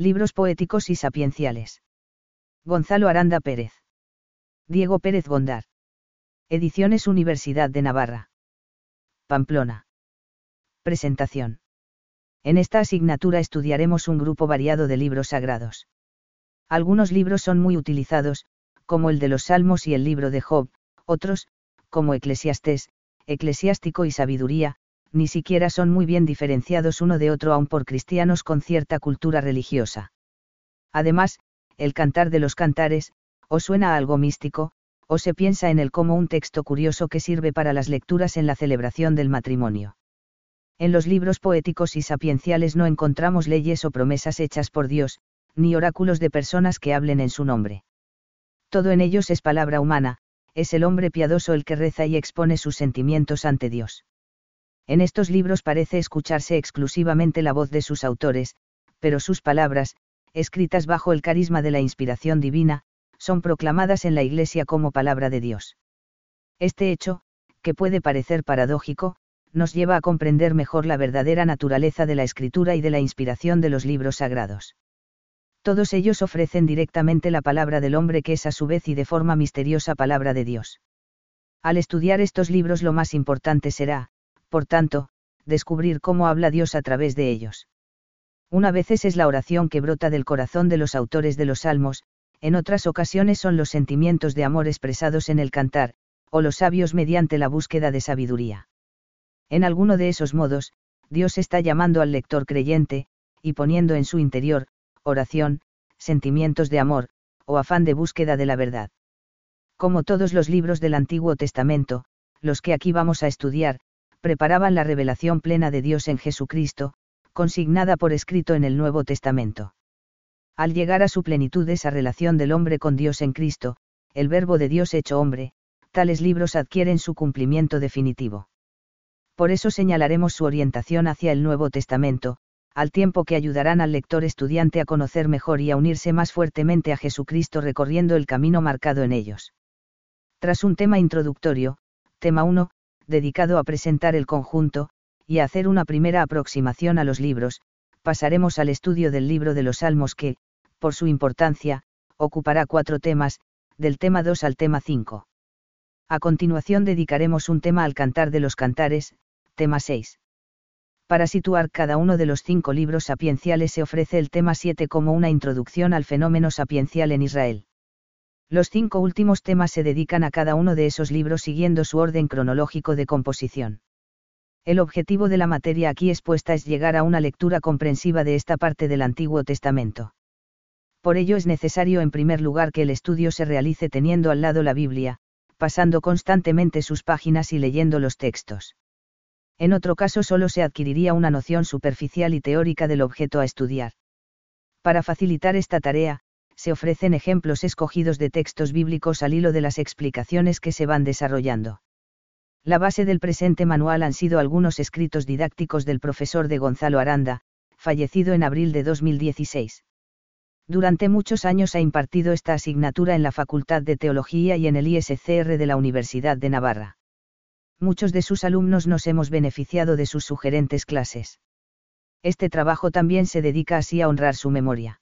Libros poéticos y sapienciales. Gonzalo Aranda Pérez. Diego Pérez Gondar. Ediciones Universidad de Navarra. Pamplona. Presentación. En esta asignatura estudiaremos un grupo variado de libros sagrados. Algunos libros son muy utilizados, como el de los Salmos y el libro de Job, otros, como Eclesiastés, Eclesiástico y Sabiduría, ni siquiera son muy bien diferenciados uno de otro aun por cristianos con cierta cultura religiosa. Además, el cantar de los cantares, o suena a algo místico, o se piensa en él como un texto curioso que sirve para las lecturas en la celebración del matrimonio. En los libros poéticos y sapienciales no encontramos leyes o promesas hechas por Dios, ni oráculos de personas que hablen en su nombre. Todo en ellos es palabra humana, es el hombre piadoso el que reza y expone sus sentimientos ante Dios. En estos libros parece escucharse exclusivamente la voz de sus autores, pero sus palabras, escritas bajo el carisma de la inspiración divina, son proclamadas en la Iglesia como palabra de Dios. Este hecho, que puede parecer paradójico, nos lleva a comprender mejor la verdadera naturaleza de la escritura y de la inspiración de los libros sagrados. Todos ellos ofrecen directamente la palabra del hombre que es a su vez y de forma misteriosa palabra de Dios. Al estudiar estos libros lo más importante será, por tanto, descubrir cómo habla Dios a través de ellos. Una vez es la oración que brota del corazón de los autores de los salmos, en otras ocasiones son los sentimientos de amor expresados en el cantar, o los sabios mediante la búsqueda de sabiduría. En alguno de esos modos, Dios está llamando al lector creyente, y poniendo en su interior, oración, sentimientos de amor, o afán de búsqueda de la verdad. Como todos los libros del Antiguo Testamento, los que aquí vamos a estudiar, preparaban la revelación plena de Dios en Jesucristo, consignada por escrito en el Nuevo Testamento. Al llegar a su plenitud esa relación del hombre con Dios en Cristo, el Verbo de Dios hecho hombre, tales libros adquieren su cumplimiento definitivo por eso señalaremos su orientación hacia el Nuevo Testamento, al tiempo que ayudarán al lector estudiante a conocer mejor y a unirse más fuertemente a Jesucristo recorriendo el camino marcado en ellos. Tras un tema introductorio, tema 1, dedicado a presentar el conjunto, y a hacer una primera aproximación a los libros, pasaremos al estudio del libro de los Salmos que, por su importancia, ocupará cuatro temas, del tema 2 al tema 5. A continuación dedicaremos un tema al cantar de los cantares, Tema 6. Para situar cada uno de los cinco libros sapienciales se ofrece el tema 7 como una introducción al fenómeno sapiencial en Israel. Los cinco últimos temas se dedican a cada uno de esos libros siguiendo su orden cronológico de composición. El objetivo de la materia aquí expuesta es llegar a una lectura comprensiva de esta parte del Antiguo Testamento. Por ello es necesario en primer lugar que el estudio se realice teniendo al lado la Biblia, pasando constantemente sus páginas y leyendo los textos en otro caso solo se adquiriría una noción superficial y teórica del objeto a estudiar. Para facilitar esta tarea, se ofrecen ejemplos escogidos de textos bíblicos al hilo de las explicaciones que se van desarrollando. La base del presente manual han sido algunos escritos didácticos del profesor de Gonzalo Aranda, fallecido en abril de 2016. Durante muchos años ha impartido esta asignatura en la Facultad de Teología y en el ISCR de la Universidad de Navarra muchos de sus alumnos nos hemos beneficiado de sus sugerentes clases. Este trabajo también se dedica así a honrar su memoria.